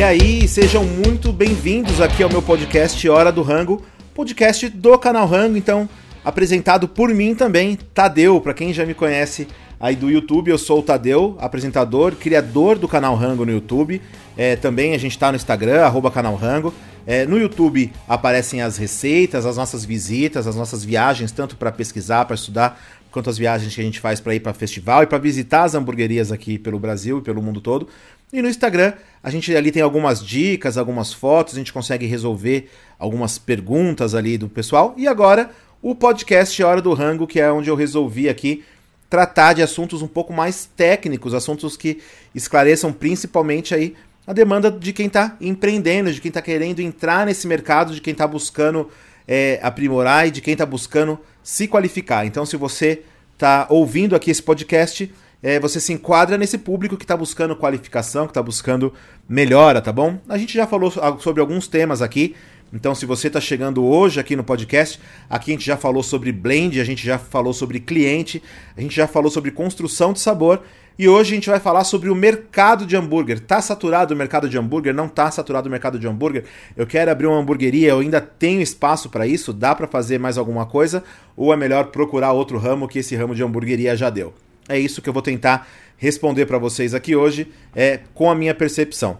E aí, sejam muito bem-vindos aqui ao meu podcast Hora do Rango, podcast do canal Rango, então apresentado por mim também, Tadeu, para quem já me conhece aí do YouTube, eu sou o Tadeu, apresentador, criador do canal Rango no YouTube. É, também a gente está no Instagram, arroba canal Rango. É, no YouTube aparecem as receitas, as nossas visitas, as nossas viagens, tanto para pesquisar, para estudar, quanto as viagens que a gente faz para ir para festival e para visitar as hamburguerias aqui pelo Brasil e pelo mundo todo. E no Instagram, a gente ali tem algumas dicas, algumas fotos, a gente consegue resolver algumas perguntas ali do pessoal. E agora, o podcast Hora do Rango, que é onde eu resolvi aqui tratar de assuntos um pouco mais técnicos, assuntos que esclareçam principalmente aí a demanda de quem está empreendendo, de quem está querendo entrar nesse mercado, de quem está buscando é, aprimorar e de quem está buscando se qualificar. Então, se você está ouvindo aqui esse podcast, é, você se enquadra nesse público que está buscando qualificação, que está buscando melhora, tá bom? A gente já falou sobre alguns temas aqui. Então, se você está chegando hoje aqui no podcast, aqui a gente já falou sobre blend, a gente já falou sobre cliente, a gente já falou sobre construção de sabor e hoje a gente vai falar sobre o mercado de hambúrguer. Tá saturado o mercado de hambúrguer? Não tá saturado o mercado de hambúrguer? Eu quero abrir uma hamburgueria, eu ainda tenho espaço para isso? Dá para fazer mais alguma coisa? Ou é melhor procurar outro ramo que esse ramo de hamburgueria já deu? É isso que eu vou tentar responder para vocês aqui hoje, é com a minha percepção.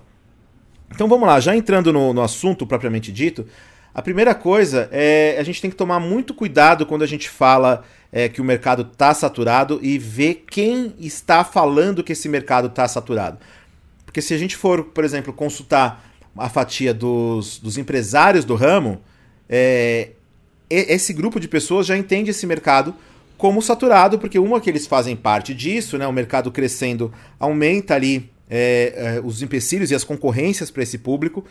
Então vamos lá, já entrando no, no assunto propriamente dito, a primeira coisa é a gente tem que tomar muito cuidado quando a gente fala é, que o mercado está saturado e ver quem está falando que esse mercado está saturado. Porque se a gente for, por exemplo, consultar a fatia dos, dos empresários do ramo, é, esse grupo de pessoas já entende esse mercado como saturado, porque uma que eles fazem parte disso, né, o mercado crescendo aumenta ali é, é, os empecilhos e as concorrências para esse público.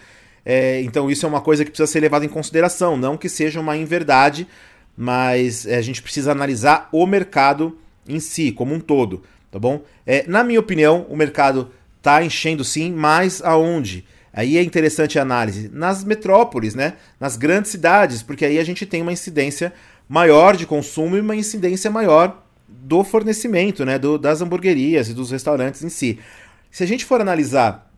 É, então isso é uma coisa que precisa ser levada em consideração, não que seja uma inverdade, mas é, a gente precisa analisar o mercado em si, como um todo, tá bom? É, na minha opinião, o mercado está enchendo sim, mas aonde? Aí é interessante a análise nas metrópoles, né? Nas grandes cidades, porque aí a gente tem uma incidência maior de consumo e uma incidência maior do fornecimento, né, do, das hamburguerias e dos restaurantes em si. Se a gente for analisar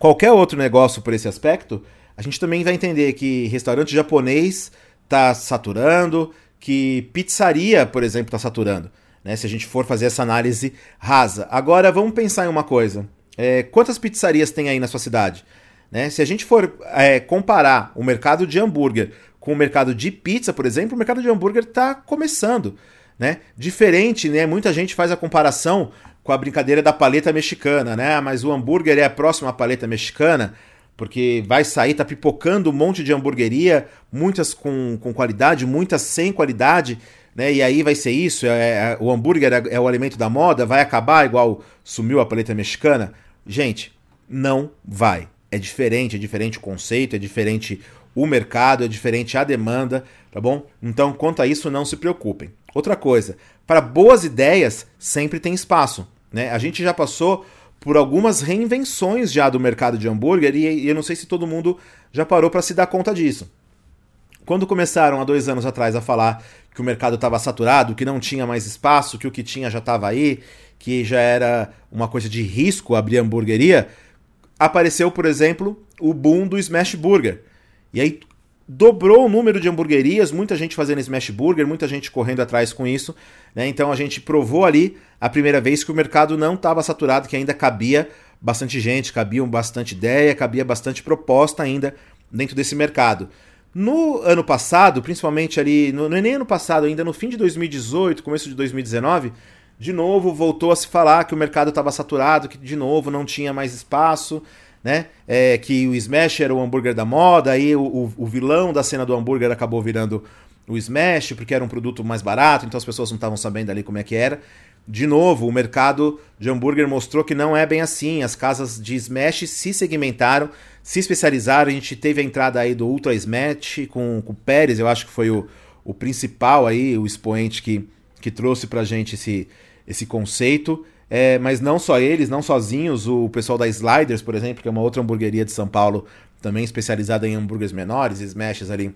qualquer outro negócio por esse aspecto, a gente também vai entender que restaurante japonês está saturando, que pizzaria, por exemplo, está saturando. Né, se a gente for fazer essa análise rasa. Agora vamos pensar em uma coisa: é, quantas pizzarias tem aí na sua cidade? Né? Se a gente for é, comparar o mercado de hambúrguer com o mercado de pizza, por exemplo, o mercado de hambúrguer está começando. Né? Diferente, né? Muita gente faz a comparação com a brincadeira da paleta mexicana, né? Mas o hambúrguer é próximo à paleta mexicana, porque vai sair, tá pipocando um monte de hamburgueria, muitas com, com qualidade, muitas sem qualidade, né? E aí vai ser isso, é, é o hambúrguer é, é o alimento da moda, vai acabar igual sumiu a paleta mexicana? Gente, não vai. É diferente, é diferente o conceito, é diferente o mercado, é diferente a demanda, tá bom? Então, quanto a isso, não se preocupem. Outra coisa, para boas ideias sempre tem espaço, né? A gente já passou por algumas reinvenções já do mercado de hambúrguer e eu não sei se todo mundo já parou para se dar conta disso. Quando começaram há dois anos atrás a falar que o mercado estava saturado, que não tinha mais espaço, que o que tinha já estava aí, que já era uma coisa de risco abrir hamburgueria, apareceu, por exemplo, o boom do Smash Burger. E aí dobrou o número de hamburguerias, muita gente fazendo smash burger, muita gente correndo atrás com isso. Né? Então a gente provou ali a primeira vez que o mercado não estava saturado, que ainda cabia bastante gente, cabia bastante ideia, cabia bastante proposta ainda dentro desse mercado. No ano passado, principalmente ali, não é nem ano passado, ainda no fim de 2018, começo de 2019, de novo voltou a se falar que o mercado estava saturado, que de novo não tinha mais espaço né? É, que o Smash era o hambúrguer da moda, aí o, o, o, vilão da cena do hambúrguer acabou virando o Smash, porque era um produto mais barato, então as pessoas não estavam sabendo ali como é que era. De novo, o mercado de hambúrguer mostrou que não é bem assim. As casas de Smash se segmentaram, se especializaram. A gente teve a entrada aí do Ultra Smash com, com o Pérez, eu acho que foi o, o principal aí, o expoente que, que trouxe pra gente esse, esse conceito. É, mas não só eles, não sozinhos, o pessoal da Sliders, por exemplo, que é uma outra hamburgueria de São Paulo, também especializada em hambúrgueres menores, smashes ali,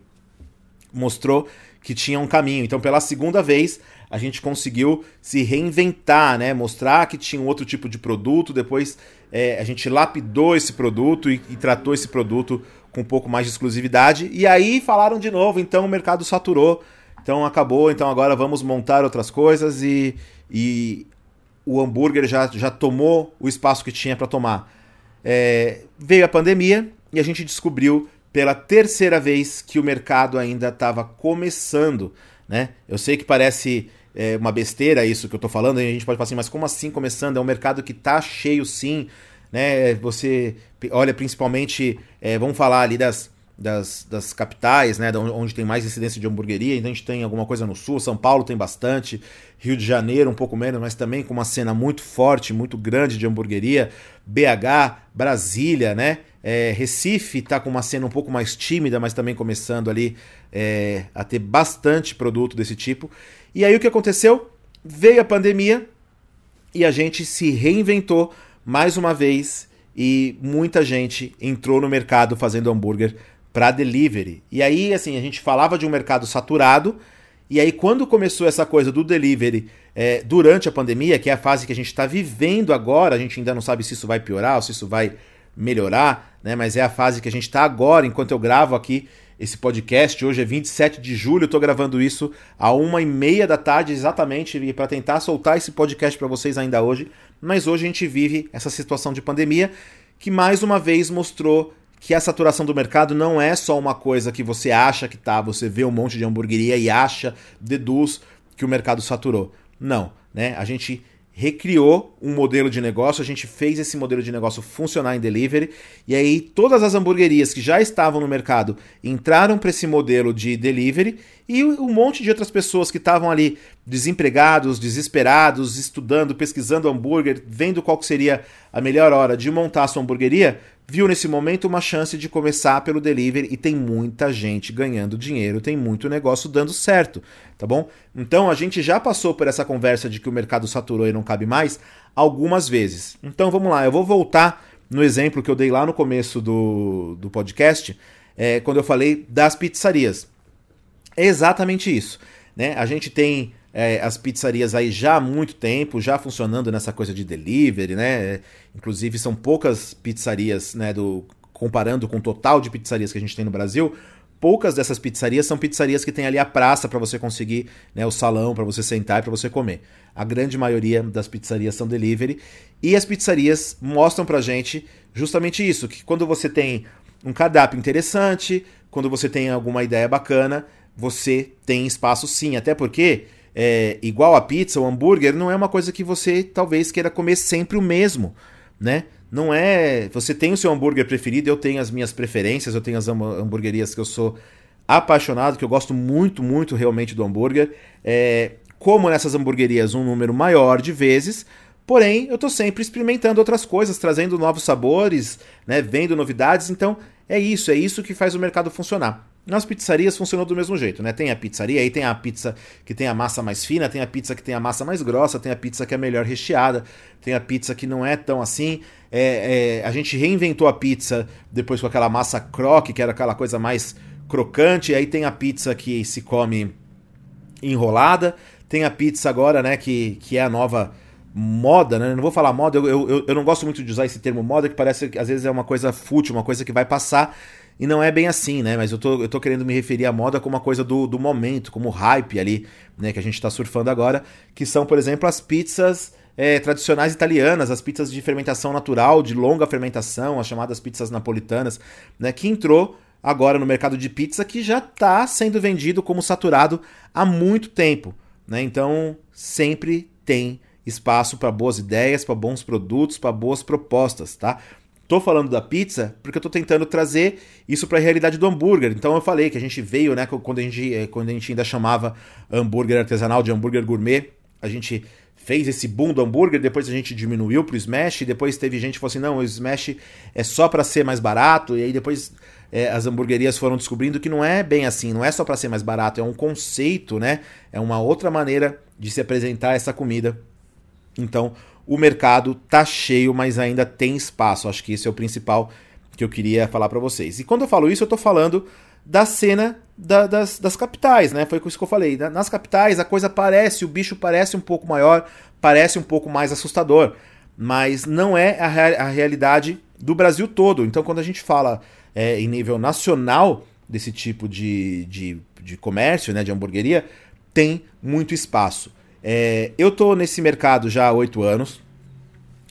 mostrou que tinha um caminho. Então, pela segunda vez, a gente conseguiu se reinventar, né? Mostrar que tinha um outro tipo de produto. Depois, é, a gente lapidou esse produto e, e tratou esse produto com um pouco mais de exclusividade. E aí falaram de novo, então o mercado saturou. Então acabou, então agora vamos montar outras coisas e, e o hambúrguer já, já tomou o espaço que tinha para tomar. É, veio a pandemia e a gente descobriu pela terceira vez que o mercado ainda estava começando. Né? Eu sei que parece é, uma besteira isso que eu estou falando, e a gente pode falar assim, mas como assim começando? É um mercado que está cheio sim. Né? Você olha principalmente, é, vamos falar ali das, das, das capitais, né, onde tem mais incidência de hamburgueria. Então a gente tem alguma coisa no sul, São Paulo tem bastante, Rio de Janeiro um pouco menos, mas também com uma cena muito forte, muito grande de hamburgueria. BH, Brasília, né? É, Recife está com uma cena um pouco mais tímida, mas também começando ali é, a ter bastante produto desse tipo. E aí o que aconteceu? Veio a pandemia e a gente se reinventou mais uma vez e muita gente entrou no mercado fazendo hambúrguer para delivery. E aí, assim, a gente falava de um mercado saturado, e aí quando começou essa coisa do delivery é, durante a pandemia, que é a fase que a gente está vivendo agora, a gente ainda não sabe se isso vai piorar ou se isso vai melhorar, né? Mas é a fase que a gente está agora, enquanto eu gravo aqui esse podcast. Hoje é 27 de julho, eu estou gravando isso a uma e meia da tarde exatamente para tentar soltar esse podcast para vocês ainda hoje. Mas hoje a gente vive essa situação de pandemia que mais uma vez mostrou que a saturação do mercado não é só uma coisa que você acha que tá, você vê um monte de hamburgueria e acha, deduz que o mercado saturou. Não, né? A gente recriou um modelo de negócio, a gente fez esse modelo de negócio funcionar em delivery, e aí todas as hamburguerias que já estavam no mercado entraram para esse modelo de delivery, e um monte de outras pessoas que estavam ali desempregados, desesperados, estudando, pesquisando hambúrguer, vendo qual seria a melhor hora de montar a sua hamburgueria, viu nesse momento uma chance de começar pelo delivery e tem muita gente ganhando dinheiro, tem muito negócio dando certo, tá bom? Então a gente já passou por essa conversa de que o mercado saturou e não cabe mais algumas vezes. Então vamos lá, eu vou voltar no exemplo que eu dei lá no começo do, do podcast, é, quando eu falei das pizzarias. É exatamente isso. Né? A gente tem é, as pizzarias aí já há muito tempo, já funcionando nessa coisa de delivery, né? Inclusive são poucas pizzarias, né? Do, comparando com o total de pizzarias que a gente tem no Brasil, poucas dessas pizzarias são pizzarias que tem ali a praça para você conseguir, né, o salão para você sentar e para você comer. A grande maioria das pizzarias são delivery e as pizzarias mostram pra gente justamente isso, que quando você tem um cardápio interessante, quando você tem alguma ideia bacana, você tem espaço sim, até porque é, igual a pizza, o hambúrguer, não é uma coisa que você talvez queira comer sempre o mesmo, né? Não é. Você tem o seu hambúrguer preferido, eu tenho as minhas preferências, eu tenho as hamburguerias que eu sou apaixonado, que eu gosto muito, muito realmente do hambúrguer. É, como nessas hamburguerias um número maior de vezes, porém eu estou sempre experimentando outras coisas, trazendo novos sabores, né, vendo novidades, então é isso, é isso que faz o mercado funcionar. Nas pizzarias funcionou do mesmo jeito, né? Tem a pizzaria, aí tem a pizza que tem a massa mais fina, tem a pizza que tem a massa mais grossa, tem a pizza que é melhor recheada, tem a pizza que não é tão assim. É, é, a gente reinventou a pizza depois com aquela massa croque, que era aquela coisa mais crocante, aí tem a pizza que se come enrolada, tem a pizza agora, né, que, que é a nova moda, né? Não vou falar moda, eu, eu, eu não gosto muito de usar esse termo moda, que parece que às vezes é uma coisa fútil, uma coisa que vai passar. E não é bem assim, né? Mas eu tô, eu tô querendo me referir à moda como uma coisa do, do momento, como hype ali, né? Que a gente tá surfando agora. Que são, por exemplo, as pizzas é, tradicionais italianas, as pizzas de fermentação natural, de longa fermentação, as chamadas pizzas napolitanas, né? Que entrou agora no mercado de pizza que já está sendo vendido como saturado há muito tempo. Né? Então, sempre tem espaço para boas ideias, para bons produtos, para boas propostas, tá? Tô falando da pizza porque eu tô tentando trazer isso para a realidade do hambúrguer. Então eu falei que a gente veio, né, quando a gente, eh, quando a gente ainda chamava hambúrguer artesanal de hambúrguer gourmet, a gente fez esse boom do hambúrguer, depois a gente diminuiu pro smash, depois teve gente que falou assim, não, o smash é só para ser mais barato, e aí depois é, as hamburguerias foram descobrindo que não é bem assim, não é só para ser mais barato, é um conceito, né? É uma outra maneira de se apresentar essa comida. Então, o mercado tá cheio, mas ainda tem espaço. Acho que esse é o principal que eu queria falar para vocês. E quando eu falo isso, eu tô falando da cena da, das, das capitais, né? Foi isso que eu falei. Nas capitais a coisa parece, o bicho parece um pouco maior, parece um pouco mais assustador, mas não é a, a realidade do Brasil todo. Então, quando a gente fala é, em nível nacional desse tipo de, de, de comércio, né, de hamburgueria, tem muito espaço. É, eu estou nesse mercado já há oito anos,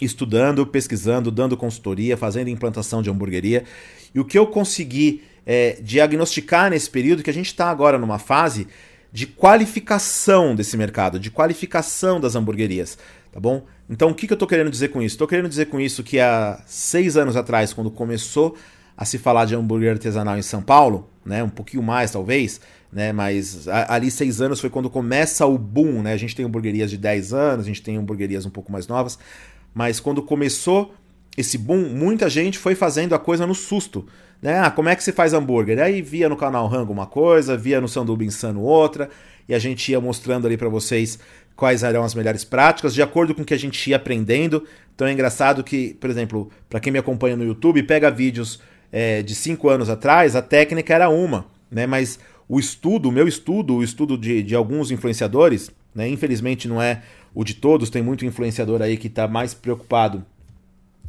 estudando, pesquisando, dando consultoria, fazendo implantação de hamburgueria. E o que eu consegui é, diagnosticar nesse período, que a gente está agora numa fase de qualificação desse mercado, de qualificação das hamburguerias, tá bom? Então, o que, que eu estou querendo dizer com isso? Estou querendo dizer com isso que há seis anos atrás, quando começou a se falar de hambúrguer artesanal em São Paulo, né, um pouquinho mais talvez, né, mas ali seis anos foi quando começa o boom, né, a gente tem hamburguerias de 10 anos, a gente tem hamburguerias um pouco mais novas, mas quando começou esse boom, muita gente foi fazendo a coisa no susto, né, ah, como é que se faz hambúrguer? Aí via no canal Rango uma coisa, via no Sanduba Insano outra, e a gente ia mostrando ali para vocês quais eram as melhores práticas, de acordo com o que a gente ia aprendendo. Então é engraçado que, por exemplo, para quem me acompanha no YouTube, pega vídeos é, de cinco anos atrás, a técnica era uma, né? Mas o estudo, o meu estudo, o estudo de, de alguns influenciadores, né? Infelizmente não é o de todos, tem muito influenciador aí que está mais preocupado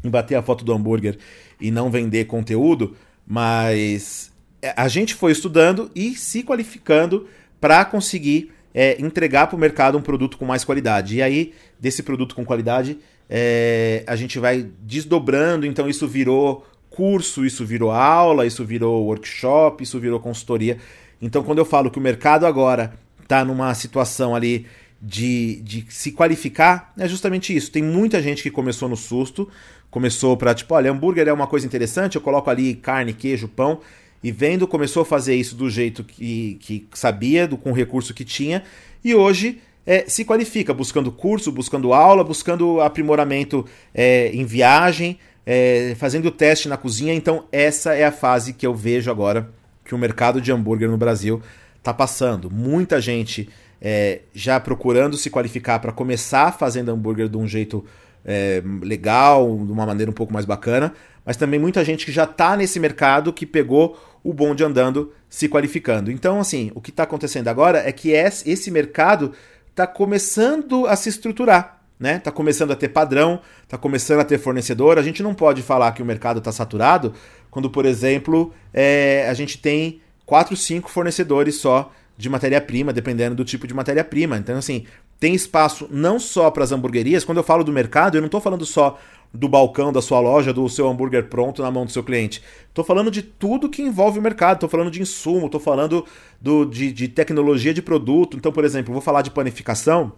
em bater a foto do hambúrguer e não vender conteúdo, mas é, a gente foi estudando e se qualificando para conseguir é, entregar para o mercado um produto com mais qualidade. E aí, desse produto com qualidade, é, a gente vai desdobrando, então isso virou curso, isso virou aula, isso virou workshop, isso virou consultoria. Então, quando eu falo que o mercado agora está numa situação ali de, de se qualificar, é justamente isso. Tem muita gente que começou no susto, começou para tipo, olha, hambúrguer é uma coisa interessante, eu coloco ali carne, queijo, pão, e vendo, começou a fazer isso do jeito que, que sabia, do, com o recurso que tinha, e hoje é, se qualifica, buscando curso, buscando aula, buscando aprimoramento é, em viagem, é, fazendo teste na cozinha. Então, essa é a fase que eu vejo agora que o mercado de hambúrguer no Brasil está passando. Muita gente é, já procurando se qualificar para começar fazendo hambúrguer de um jeito é, legal, de uma maneira um pouco mais bacana, mas também muita gente que já está nesse mercado que pegou o bonde andando se qualificando. Então, assim, o que está acontecendo agora é que esse mercado está começando a se estruturar né? Tá começando a ter padrão, tá começando a ter fornecedor. A gente não pode falar que o mercado está saturado quando, por exemplo, é, a gente tem quatro, cinco fornecedores só de matéria-prima, dependendo do tipo de matéria-prima. Então, assim, tem espaço não só para as hamburguerias. Quando eu falo do mercado, eu não estou falando só do balcão da sua loja, do seu hambúrguer pronto na mão do seu cliente. Estou falando de tudo que envolve o mercado. Estou falando de insumo, estou falando do, de, de tecnologia de produto. Então, por exemplo, vou falar de panificação.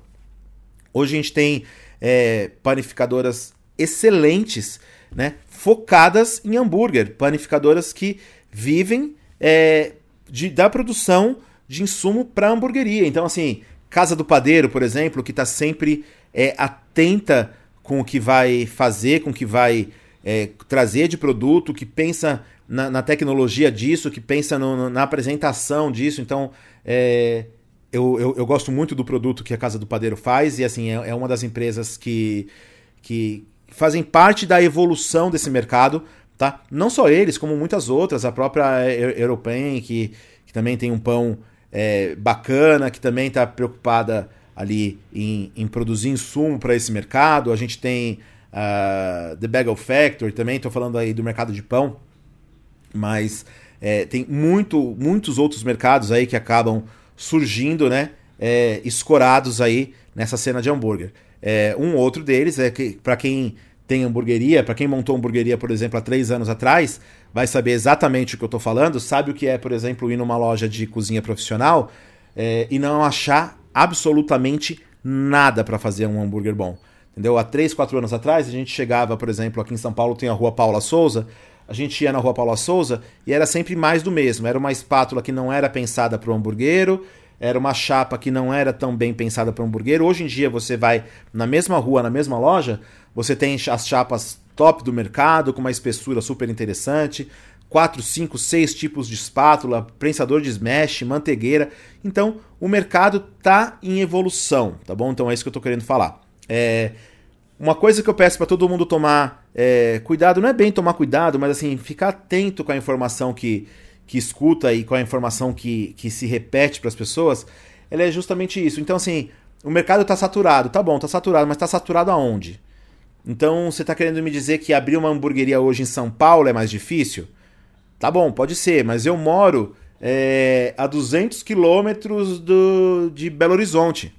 Hoje a gente tem é, panificadoras excelentes, né, focadas em hambúrguer, panificadoras que vivem é, de, da produção de insumo para hamburgueria. Então, assim, Casa do Padeiro, por exemplo, que está sempre é, atenta com o que vai fazer, com o que vai é, trazer de produto, que pensa na, na tecnologia disso, que pensa no, na apresentação disso. Então, é, eu, eu, eu, gosto muito do produto que a Casa do Padeiro faz e assim é, é, uma das empresas que, que fazem parte da evolução desse mercado, tá? Não só eles, como muitas outras, a própria European que, que também tem um pão é, bacana, que também está preocupada ali em, em produzir insumo para esse mercado. A gente tem uh, The Bagel Factory também, estou falando aí do mercado de pão, mas é, tem muito, muitos outros mercados aí que acabam surgindo, né? É, escorados aí nessa cena de hambúrguer. É, um outro deles é que, para quem tem hamburgueria, para quem montou hamburgueria, por exemplo, há três anos atrás, vai saber exatamente o que eu estou falando, sabe o que é, por exemplo, ir numa loja de cozinha profissional é, e não achar absolutamente nada para fazer um hambúrguer bom. Entendeu? Há três, quatro anos atrás, a gente chegava, por exemplo, aqui em São Paulo tem a rua Paula Souza, a gente ia na rua Paula Souza e era sempre mais do mesmo. Era uma espátula que não era pensada para o hamburguero, era uma chapa que não era tão bem pensada para o hamburguero. Hoje em dia você vai na mesma rua, na mesma loja, você tem as chapas top do mercado, com uma espessura super interessante, quatro, cinco, seis tipos de espátula, prensador de smash, mantegueira. Então, o mercado tá em evolução, tá bom? Então é isso que eu estou querendo falar. É, uma coisa que eu peço para todo mundo tomar é, cuidado, não é bem tomar cuidado, mas assim, ficar atento com a informação que, que escuta e com a informação que, que se repete para as pessoas, ela é justamente isso. Então, assim, o mercado está saturado, tá bom, está saturado, mas está saturado aonde? Então, você está querendo me dizer que abrir uma hamburgueria hoje em São Paulo é mais difícil? Tá bom, pode ser, mas eu moro é, a 200 quilômetros de Belo Horizonte.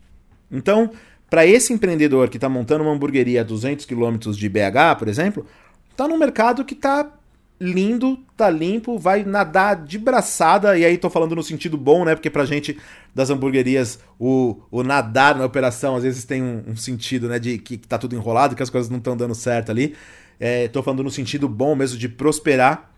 Então, para esse empreendedor que está montando uma hamburgueria a 200 quilômetros de BH, por exemplo, está num mercado que está lindo, tá limpo, vai nadar de braçada, e aí tô falando no sentido bom, né? Porque pra gente das hamburguerias, o, o nadar na operação às vezes tem um, um sentido, né? De que, que tá tudo enrolado, que as coisas não estão dando certo ali. É, tô falando no sentido bom mesmo de prosperar.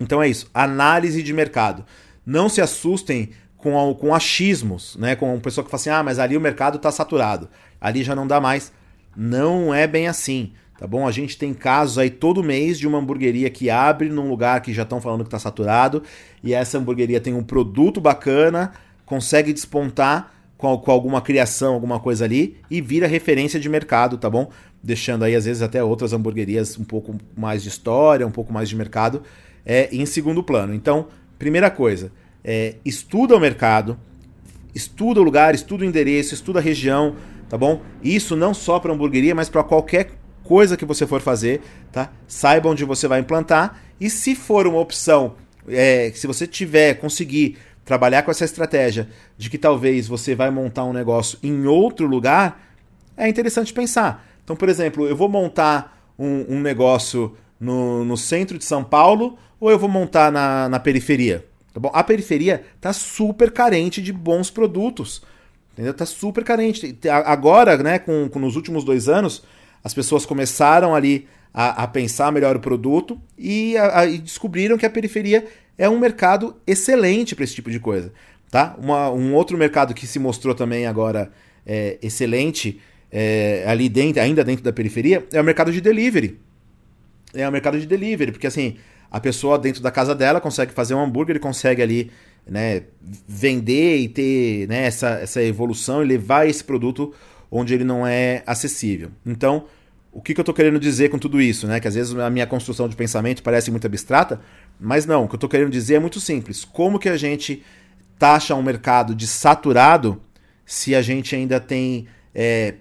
Então é isso, análise de mercado. Não se assustem com, com achismos, né? Com uma pessoa que fala assim, ah, mas ali o mercado tá saturado, ali já não dá mais. Não é bem assim tá bom? A gente tem casos aí todo mês de uma hamburgueria que abre num lugar que já estão falando que está saturado e essa hamburgueria tem um produto bacana, consegue despontar com, com, alguma criação, alguma coisa ali e vira referência de mercado, tá bom? Deixando aí às vezes até outras hamburguerias um pouco mais de história, um pouco mais de mercado é, em segundo plano. Então, primeira coisa, é, estuda o mercado, estuda o lugar, estuda o endereço, estuda a região, tá bom? Isso não só para hamburgueria, mas para qualquer coisa que você for fazer, tá? Saiba onde você vai implantar e se for uma opção, é, se você tiver, conseguir trabalhar com essa estratégia de que talvez você vai montar um negócio em outro lugar, é interessante pensar. Então, por exemplo, eu vou montar um, um negócio no, no, centro de São Paulo ou eu vou montar na, na periferia? Tá bom? A periferia está super carente de bons produtos. Entendeu? Tá super carente. Agora, né, com, com nos últimos dois anos, as pessoas começaram ali a, a pensar melhor o produto e, a, a, e, descobriram que a periferia é um mercado excelente para esse tipo de coisa. Tá? Uma, um outro mercado que se mostrou também agora é, excelente, é, ali dentro, ainda dentro da periferia, é o mercado de delivery. É o mercado de delivery, porque assim, a pessoa dentro da casa dela consegue fazer um hambúrguer e consegue ali né, vender e ter né, essa, essa evolução e levar esse produto onde ele não é acessível. Então, o que, que eu estou querendo dizer com tudo isso? Né? Que às vezes a minha construção de pensamento parece muito abstrata, mas não, o que eu estou querendo dizer é muito simples. Como que a gente taxa um mercado de saturado se a gente ainda tem é,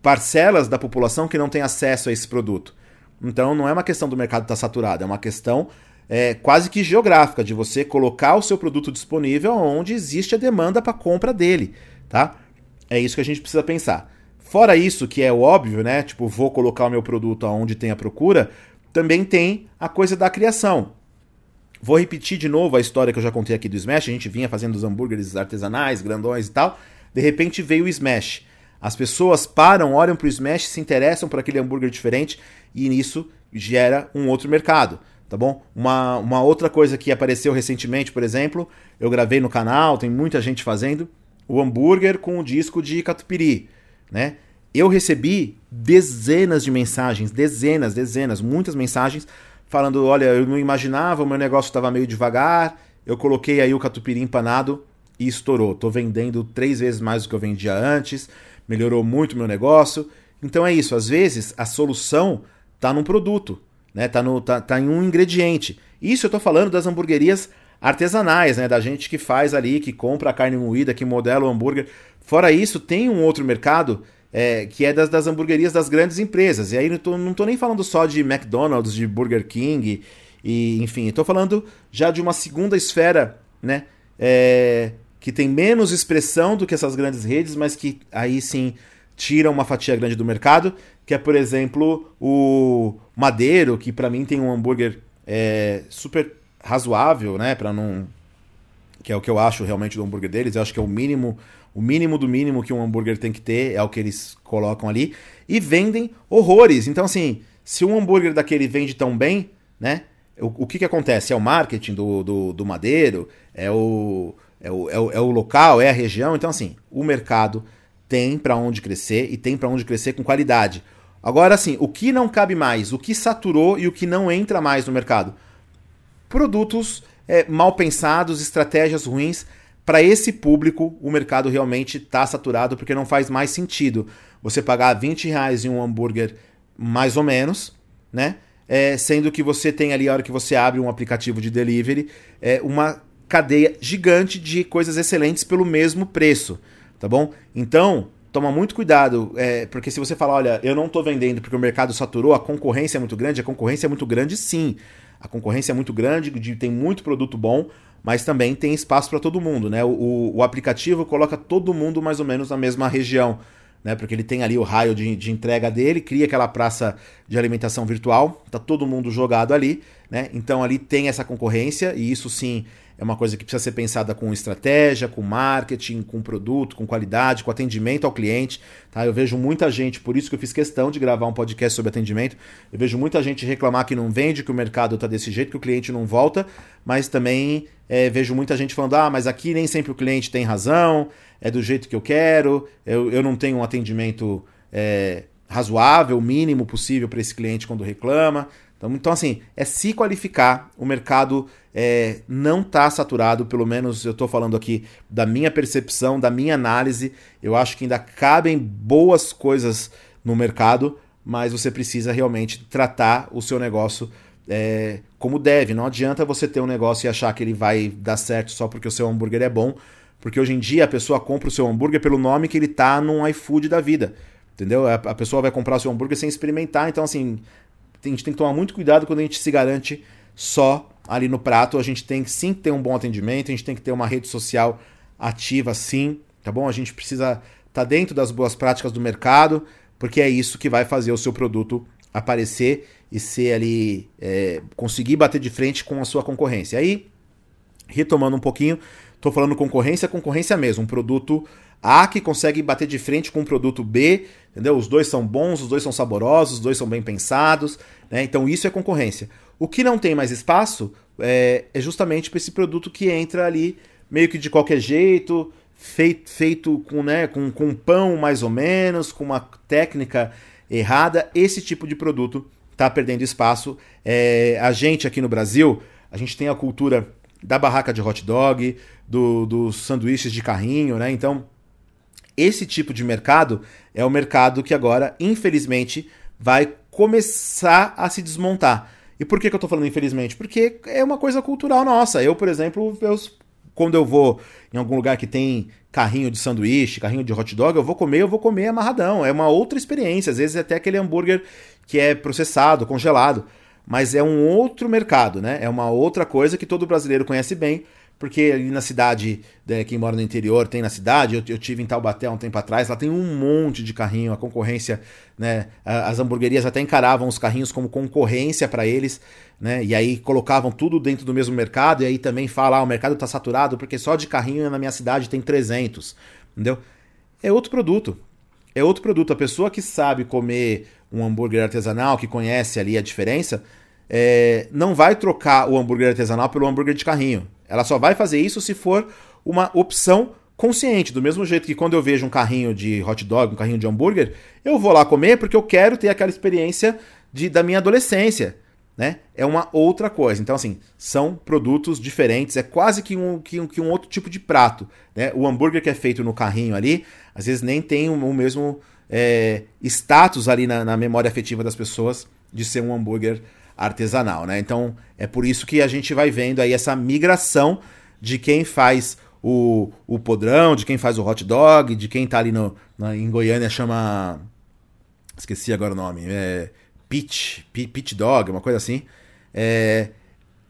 parcelas da população que não tem acesso a esse produto? Então não é uma questão do mercado estar tá saturado, é uma questão é, quase que geográfica, de você colocar o seu produto disponível onde existe a demanda para compra dele. Tá? É isso que a gente precisa pensar. Fora isso, que é óbvio, né? Tipo, vou colocar o meu produto aonde tem a procura, também tem a coisa da criação. Vou repetir de novo a história que eu já contei aqui do Smash. A gente vinha fazendo os hambúrgueres artesanais, grandões e tal. De repente veio o Smash. As pessoas param, olham para o Smash, se interessam por aquele hambúrguer diferente e nisso gera um outro mercado, tá bom? Uma, uma outra coisa que apareceu recentemente, por exemplo, eu gravei no canal, tem muita gente fazendo, o hambúrguer com o disco de catupiry né? Eu recebi dezenas de mensagens, dezenas, dezenas, muitas mensagens falando, olha, eu não imaginava, o meu negócio estava meio devagar, eu coloquei aí o catupiry empanado e estourou. Tô vendendo três vezes mais do que eu vendia antes, melhorou muito meu negócio. Então é isso, às vezes a solução tá num produto, né? Tá, no, tá, tá em um ingrediente. Isso eu tô falando das hamburguerias artesanais, né? Da gente que faz ali, que compra a carne moída, que modela o hambúrguer. Fora isso, tem um outro mercado é, que é das, das hamburguerias das grandes empresas. E aí não tô nem falando só de McDonald's, de Burger King, e enfim, estou falando já de uma segunda esfera, né? É, que tem menos expressão do que essas grandes redes, mas que aí sim tira uma fatia grande do mercado, que é, por exemplo, o Madeiro, que para mim tem um hambúrguer é, super razoável, né, para não que é o que eu acho realmente do hambúrguer deles, eu acho que é o mínimo, o mínimo do mínimo que um hambúrguer tem que ter, é o que eles colocam ali, e vendem horrores. Então assim, se um hambúrguer daquele vende tão bem, né, o, o que que acontece? É o marketing do, do, do madeiro, é o, é o, é o, é o local, é a região, então assim, o mercado tem para onde crescer e tem para onde crescer com qualidade. Agora, assim, o que não cabe mais, o que saturou e o que não entra mais no mercado? produtos é, mal pensados, estratégias ruins. Para esse público, o mercado realmente está saturado porque não faz mais sentido você pagar 20 reais em um hambúrguer mais ou menos, né? é, sendo que você tem ali, a hora que você abre um aplicativo de delivery, é, uma cadeia gigante de coisas excelentes pelo mesmo preço, tá bom? Então, toma muito cuidado, é, porque se você falar, olha, eu não estou vendendo porque o mercado saturou, a concorrência é muito grande, a concorrência é muito grande sim. A concorrência é muito grande, tem muito produto bom, mas também tem espaço para todo mundo, né? O, o, aplicativo coloca todo mundo mais ou menos na mesma região né? Porque ele tem ali o raio de, de entrega dele, cria aquela praça de alimentação virtual, tá todo mundo jogado ali, né? Então ali tem essa concorrência e isso sim é uma coisa que precisa ser pensada com estratégia, com marketing, com produto, com qualidade, com atendimento ao cliente. Tá? Eu vejo muita gente, por isso que eu fiz questão de gravar um podcast sobre atendimento. Eu vejo muita gente reclamar que não vende, que o mercado está desse jeito, que o cliente não volta, mas também é, vejo muita gente falando: ah, mas aqui nem sempre o cliente tem razão, é do jeito que eu quero, eu, eu não tenho um atendimento é, razoável, mínimo possível para esse cliente quando reclama. Então, então, assim, é se qualificar. O mercado é, não está saturado, pelo menos eu estou falando aqui da minha percepção, da minha análise. Eu acho que ainda cabem boas coisas no mercado, mas você precisa realmente tratar o seu negócio é, como deve. Não adianta você ter um negócio e achar que ele vai dar certo só porque o seu hambúrguer é bom, porque hoje em dia a pessoa compra o seu hambúrguer pelo nome que ele tá num iFood da vida. Entendeu? A pessoa vai comprar o seu hambúrguer sem experimentar, então assim, a gente tem que tomar muito cuidado quando a gente se garante só ali no prato. A gente tem que sim ter um bom atendimento, a gente tem que ter uma rede social ativa sim, tá bom? A gente precisa estar tá dentro das boas práticas do mercado, porque é isso que vai fazer o seu produto aparecer e ser ali, é, conseguir bater de frente com a sua concorrência. Aí, retomando um pouquinho, estou falando concorrência, concorrência mesmo, um produto a que consegue bater de frente com o produto B, entendeu? Os dois são bons, os dois são saborosos, os dois são bem pensados, né? Então isso é concorrência. O que não tem mais espaço é, é justamente para esse produto que entra ali meio que de qualquer jeito, feito, feito com, né, com, com pão mais ou menos, com uma técnica errada. Esse tipo de produto está perdendo espaço. É, a gente aqui no Brasil, a gente tem a cultura da barraca de hot dog, do, dos sanduíches de carrinho, né? Então esse tipo de mercado é o mercado que agora, infelizmente, vai começar a se desmontar. E por que, que eu estou falando infelizmente? Porque é uma coisa cultural nossa. Eu, por exemplo, eu, quando eu vou em algum lugar que tem carrinho de sanduíche, carrinho de hot dog, eu vou comer, eu vou comer amarradão. É uma outra experiência. Às vezes é até aquele hambúrguer que é processado, congelado. Mas é um outro mercado, né? É uma outra coisa que todo brasileiro conhece bem porque ali na cidade, né, quem mora no interior tem na cidade, eu, eu tive em Taubaté há um tempo atrás, lá tem um monte de carrinho, a concorrência, né, as hamburguerias até encaravam os carrinhos como concorrência para eles, né, e aí colocavam tudo dentro do mesmo mercado, e aí também fala, ah, o mercado está saturado porque só de carrinho na minha cidade tem 300, entendeu? É outro produto, é outro produto. A pessoa que sabe comer um hambúrguer artesanal, que conhece ali a diferença, é, não vai trocar o hambúrguer artesanal pelo hambúrguer de carrinho. Ela só vai fazer isso se for uma opção consciente. Do mesmo jeito que quando eu vejo um carrinho de hot dog, um carrinho de hambúrguer, eu vou lá comer porque eu quero ter aquela experiência de, da minha adolescência. Né? É uma outra coisa. Então, assim, são produtos diferentes, é quase que um, que um, que um outro tipo de prato. Né? O hambúrguer que é feito no carrinho ali, às vezes nem tem o, o mesmo é, status ali na, na memória afetiva das pessoas de ser um hambúrguer artesanal, né? Então é por isso que a gente vai vendo aí essa migração de quem faz o, o podrão, de quem faz o hot dog, de quem tá ali no, na, em Goiânia chama. Esqueci agora o nome. É, pitch, pitch dog, uma coisa assim. É,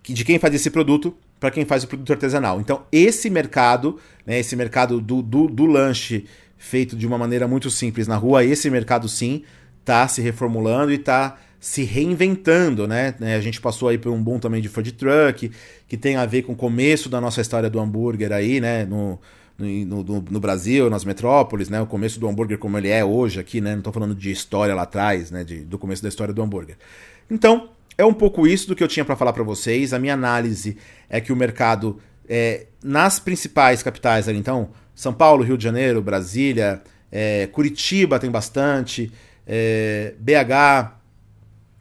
de quem faz esse produto para quem faz o produto artesanal. Então, esse mercado, né, esse mercado do, do, do lanche feito de uma maneira muito simples na rua, esse mercado sim está se reformulando e está se reinventando, né? É, a gente passou aí por um boom também de food truck, que tem a ver com o começo da nossa história do hambúrguer aí, né? No, no, no, no, Brasil, nas metrópoles, né? O começo do hambúrguer como ele é hoje aqui, né? Não estou falando de história lá atrás, né? De, do começo da história do hambúrguer. Então, é um pouco isso do que eu tinha para falar para vocês. A minha análise é que o mercado é, nas principais capitais ali, então, São Paulo, Rio de Janeiro, Brasília, é, Curitiba tem bastante, é, BH,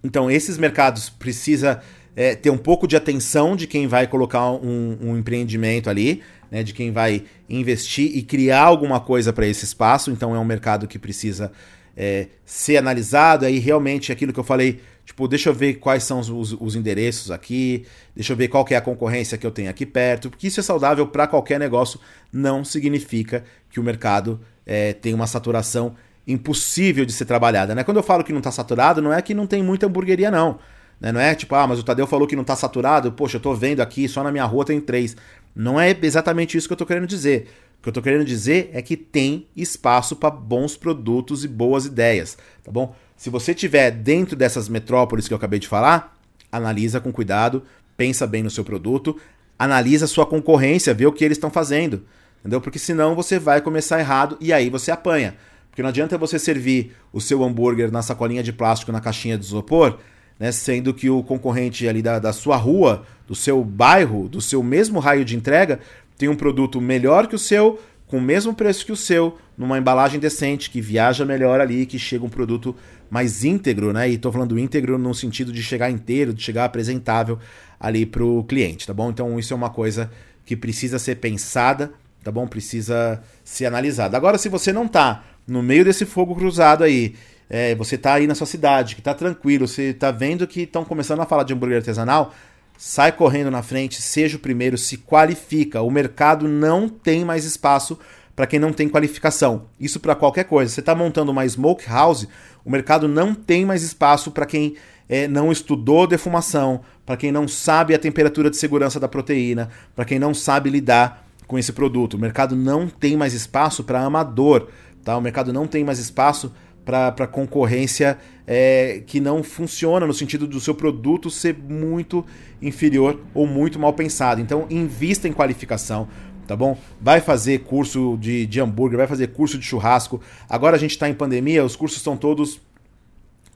então, esses mercados precisa é, ter um pouco de atenção de quem vai colocar um, um empreendimento ali, né, de quem vai investir e criar alguma coisa para esse espaço. Então, é um mercado que precisa é, ser analisado, aí realmente aquilo que eu falei, tipo, deixa eu ver quais são os, os, endereços aqui, deixa eu ver qual é a concorrência que eu tenho aqui perto, porque isso é saudável para qualquer negócio, não significa que o mercado é, tem uma saturação impossível de ser trabalhada. Né? Quando eu falo que não está saturado, não é que não tem muita hamburgueria, não. Né? Não é tipo, ah, mas o Tadeu falou que não está saturado, poxa, eu estou vendo aqui, só na minha rua tem três. Não é exatamente isso que eu estou querendo dizer. O que eu estou querendo dizer é que tem espaço para bons produtos e boas ideias, tá bom? Se você tiver dentro dessas metrópoles que eu acabei de falar, analisa com cuidado, pensa bem no seu produto, analisa sua concorrência, vê o que eles estão fazendo, entendeu? Porque senão você vai começar errado e aí você apanha. Porque não adianta você servir o seu hambúrguer na sacolinha de plástico na caixinha de isopor, né, sendo que o concorrente ali da, da sua rua, do seu bairro, do seu mesmo raio de entrega, tem um produto melhor que o seu, com o mesmo preço que o seu, numa embalagem decente, que viaja melhor ali, que chega um produto mais íntegro, né? E estou falando íntegro no sentido de chegar inteiro, de chegar apresentável ali para o cliente, tá bom? Então isso é uma coisa que precisa ser pensada, tá bom? Precisa ser analisada. Agora, se você não está no meio desse fogo cruzado aí, é, você está aí na sua cidade, que está tranquilo, você está vendo que estão começando a falar de hambúrguer artesanal, sai correndo na frente, seja o primeiro, se qualifica. O mercado não tem mais espaço para quem não tem qualificação. Isso para qualquer coisa. Você está montando uma smoke house, o mercado não tem mais espaço para quem é, não estudou defumação, para quem não sabe a temperatura de segurança da proteína, para quem não sabe lidar com esse produto. O mercado não tem mais espaço para amador, tá? O mercado não tem mais espaço para concorrência é, que não funciona no sentido do seu produto ser muito inferior ou muito mal pensado. Então, invista em qualificação, tá bom? Vai fazer curso de, de hambúrguer, vai fazer curso de churrasco. Agora a gente está em pandemia, os cursos estão todos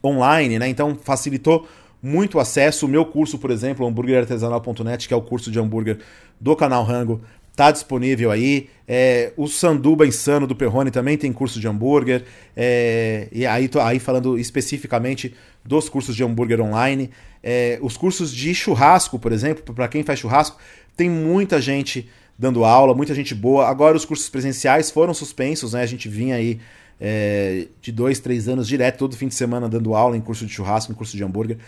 online, né? Então facilitou muito acesso. O meu curso, por exemplo, hambúrguerartesanal.net, que é o curso de hambúrguer do canal Rango, Tá disponível aí. É, o Sanduba Insano do Perrone também tem curso de hambúrguer. É, e aí, tô, aí falando especificamente dos cursos de hambúrguer online. É, os cursos de churrasco, por exemplo, para quem faz churrasco, tem muita gente dando aula, muita gente boa. Agora os cursos presenciais foram suspensos, né? A gente vinha aí é, de dois, três anos direto, todo fim de semana dando aula em curso de churrasco, em curso de hambúrguer.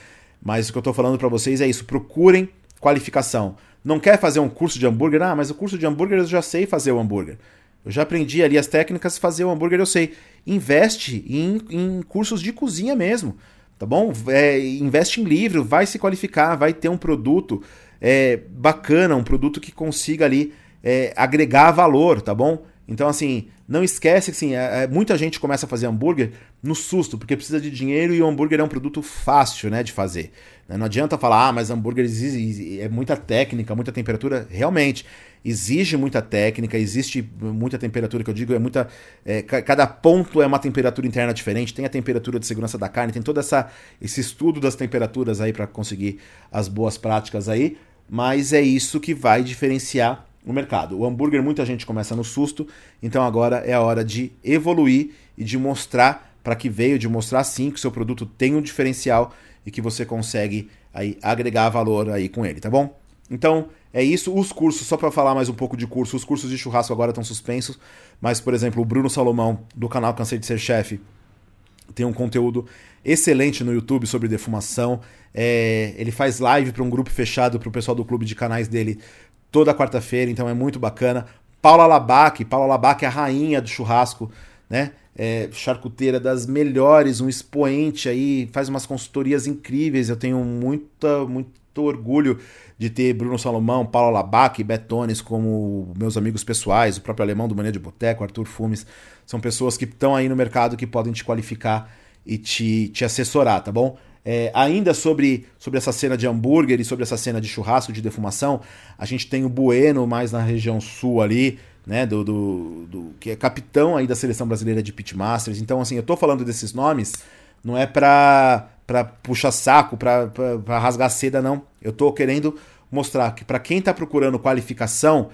Mas o que eu estou falando para vocês é isso: procurem qualificação. Não quer fazer um curso de hambúrguer? Ah, mas o curso de hambúrguer eu já sei fazer o hambúrguer. Eu já aprendi ali as técnicas, fazer o hambúrguer eu sei. Investe em, em cursos de cozinha mesmo, tá bom? É, investe em livro, vai se qualificar, vai ter um produto é, bacana, um produto que consiga ali é, agregar valor, tá bom? Então, assim, não esquece que assim, é, é, muita gente começa a fazer hambúrguer no susto, porque precisa de dinheiro e o hambúrguer é um produto fácil né, de fazer. Né? Não adianta falar, ah, mas hambúrguer exige, é muita técnica, muita temperatura. Realmente, exige muita técnica, existe muita temperatura, que eu digo, é muita. É, cada ponto é uma temperatura interna diferente, tem a temperatura de segurança da carne, tem todo essa, esse estudo das temperaturas aí para conseguir as boas práticas aí, mas é isso que vai diferenciar no mercado. O hambúrguer muita gente começa no susto, então agora é a hora de evoluir e de mostrar para que veio, de mostrar sim que seu produto tem um diferencial e que você consegue aí agregar valor aí com ele, tá bom? Então, é isso. Os cursos, só para falar mais um pouco de curso, os cursos de churrasco agora estão suspensos, mas, por exemplo, o Bruno Salomão, do canal Cansei de Ser Chefe, tem um conteúdo excelente no YouTube sobre defumação. É, ele faz live para um grupo fechado para o pessoal do clube de canais dele toda quarta-feira, então é muito bacana. Paula Labac, Paula Labac é a rainha do churrasco, né? É, charcuteira das melhores, um expoente aí, faz umas consultorias incríveis. Eu tenho muita, muito orgulho de ter Bruno Salomão, Paula Labac Betones como meus amigos pessoais, o próprio alemão do Mania de Boteco, Arthur Fumes. São pessoas que estão aí no mercado que podem te qualificar e te, te assessorar, tá bom? É, ainda sobre, sobre essa cena de hambúrguer e sobre essa cena de churrasco, de defumação, a gente tem o Bueno mais na região sul ali, né, do, do, do, que é capitão aí da seleção brasileira de pitmasters. Então, assim, eu tô falando desses nomes, não é pra, pra puxar saco, pra, pra rasgar seda, não. Eu tô querendo mostrar que para quem tá procurando qualificação,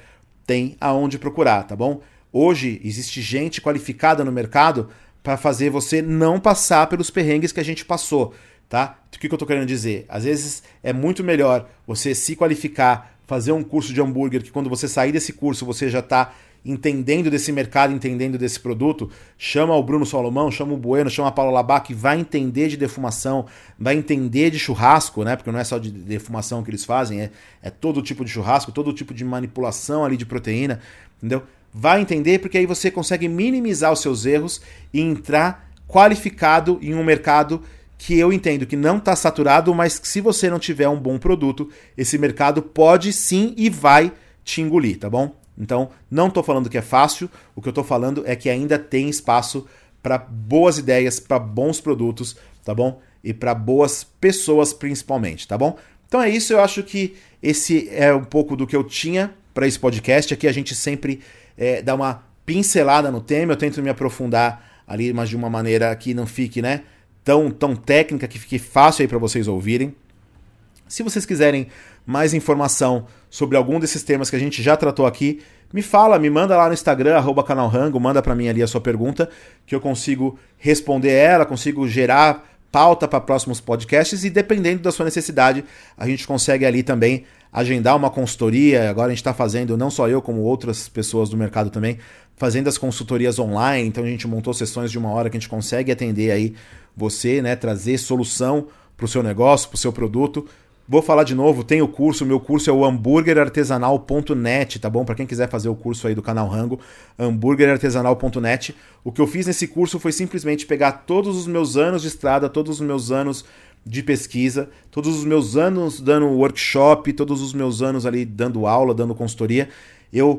tem aonde procurar, tá bom? Hoje existe gente qualificada no mercado para fazer você não passar pelos perrengues que a gente passou tá? O que, que eu estou querendo dizer? Às vezes é muito melhor você se qualificar, fazer um curso de hambúrguer, que quando você sair desse curso você já está entendendo desse mercado, entendendo desse produto, chama o Bruno Salomão, chama o Bueno, chama a Paula que vai entender de defumação, vai entender de churrasco, né? Porque não é só de defumação que eles fazem, é, é todo tipo de churrasco, todo tipo de manipulação ali de proteína, entendeu? Vai entender porque aí você consegue minimizar os seus erros e entrar qualificado em um mercado que eu entendo que não está saturado, mas que se você não tiver um bom produto, esse mercado pode sim e vai te engolir, tá bom? Então, não estou falando que é fácil, o que eu estou falando é que ainda tem espaço para boas ideias, para bons produtos, tá bom? E para boas pessoas principalmente, tá bom? Então é isso, eu acho que esse é um pouco do que eu tinha para esse podcast. Aqui a gente sempre é, dá uma pincelada no tema, eu tento me aprofundar ali, mas de uma maneira que não fique, né, tão, tão técnica, que fique fácil aí para vocês ouvirem. Se vocês quiserem mais informação sobre algum desses temas que a gente já tratou aqui, me fala, me manda lá no Instagram, arroba canal Rango, manda para mim ali a sua pergunta, que eu consigo responder ela, consigo gerar pauta para próximos podcasts e dependendo da sua necessidade, a gente consegue ali também agendar uma consultoria. Agora a gente está fazendo, não só eu, como outras pessoas do mercado também, fazendo as consultorias online. Então a gente montou sessões de uma hora que a gente consegue atender aí você, né, trazer solução para o seu negócio, para o seu produto Vou falar de novo, tem o curso, meu curso é o hambúrguerartesanal.net, tá bom? Para quem quiser fazer o curso aí do canal Rango, hambúrguerartesanal.net. O que eu fiz nesse curso foi simplesmente pegar todos os meus anos de estrada, todos os meus anos de pesquisa, todos os meus anos dando workshop, todos os meus anos ali dando aula, dando consultoria. Eu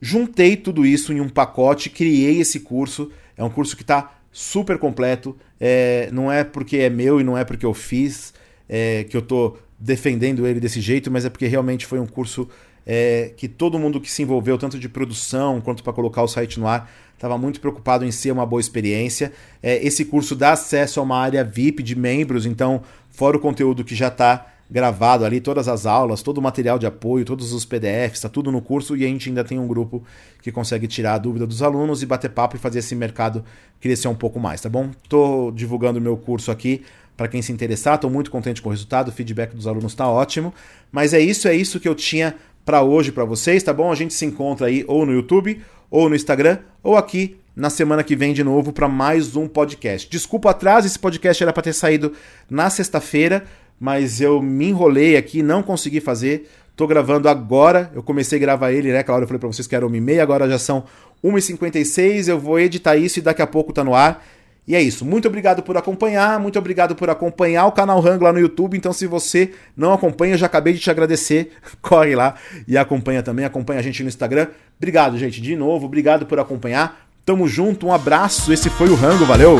juntei tudo isso em um pacote, criei esse curso. É um curso que está super completo. É, não é porque é meu e não é porque eu fiz é, que eu tô defendendo ele desse jeito, mas é porque realmente foi um curso é, que todo mundo que se envolveu, tanto de produção quanto para colocar o site no ar, estava muito preocupado em ser uma boa experiência. É, esse curso dá acesso a uma área VIP de membros, então, fora o conteúdo que já está gravado ali, todas as aulas, todo o material de apoio, todos os PDFs, está tudo no curso e a gente ainda tem um grupo que consegue tirar a dúvida dos alunos e bater papo e fazer esse mercado crescer um pouco mais, tá bom? Estou divulgando o meu curso aqui para quem se interessar. Estou muito contente com o resultado, o feedback dos alunos está ótimo. Mas é isso, é isso que eu tinha para hoje para vocês, tá bom? A gente se encontra aí ou no YouTube, ou no Instagram, ou aqui na semana que vem de novo para mais um podcast. Desculpa o atraso, esse podcast era para ter saído na sexta-feira, mas eu me enrolei aqui, não consegui fazer. Tô gravando agora, eu comecei a gravar ele, né? Claro, eu falei para vocês que era 1h30, agora já são 1h56, eu vou editar isso e daqui a pouco tá no ar. E é isso. Muito obrigado por acompanhar, muito obrigado por acompanhar o canal Hang lá no YouTube. Então, se você não acompanha, eu já acabei de te agradecer. Corre lá e acompanha também, acompanha a gente no Instagram. Obrigado, gente, de novo. Obrigado por acompanhar. Tamo junto, um abraço. Esse foi o Rango, valeu!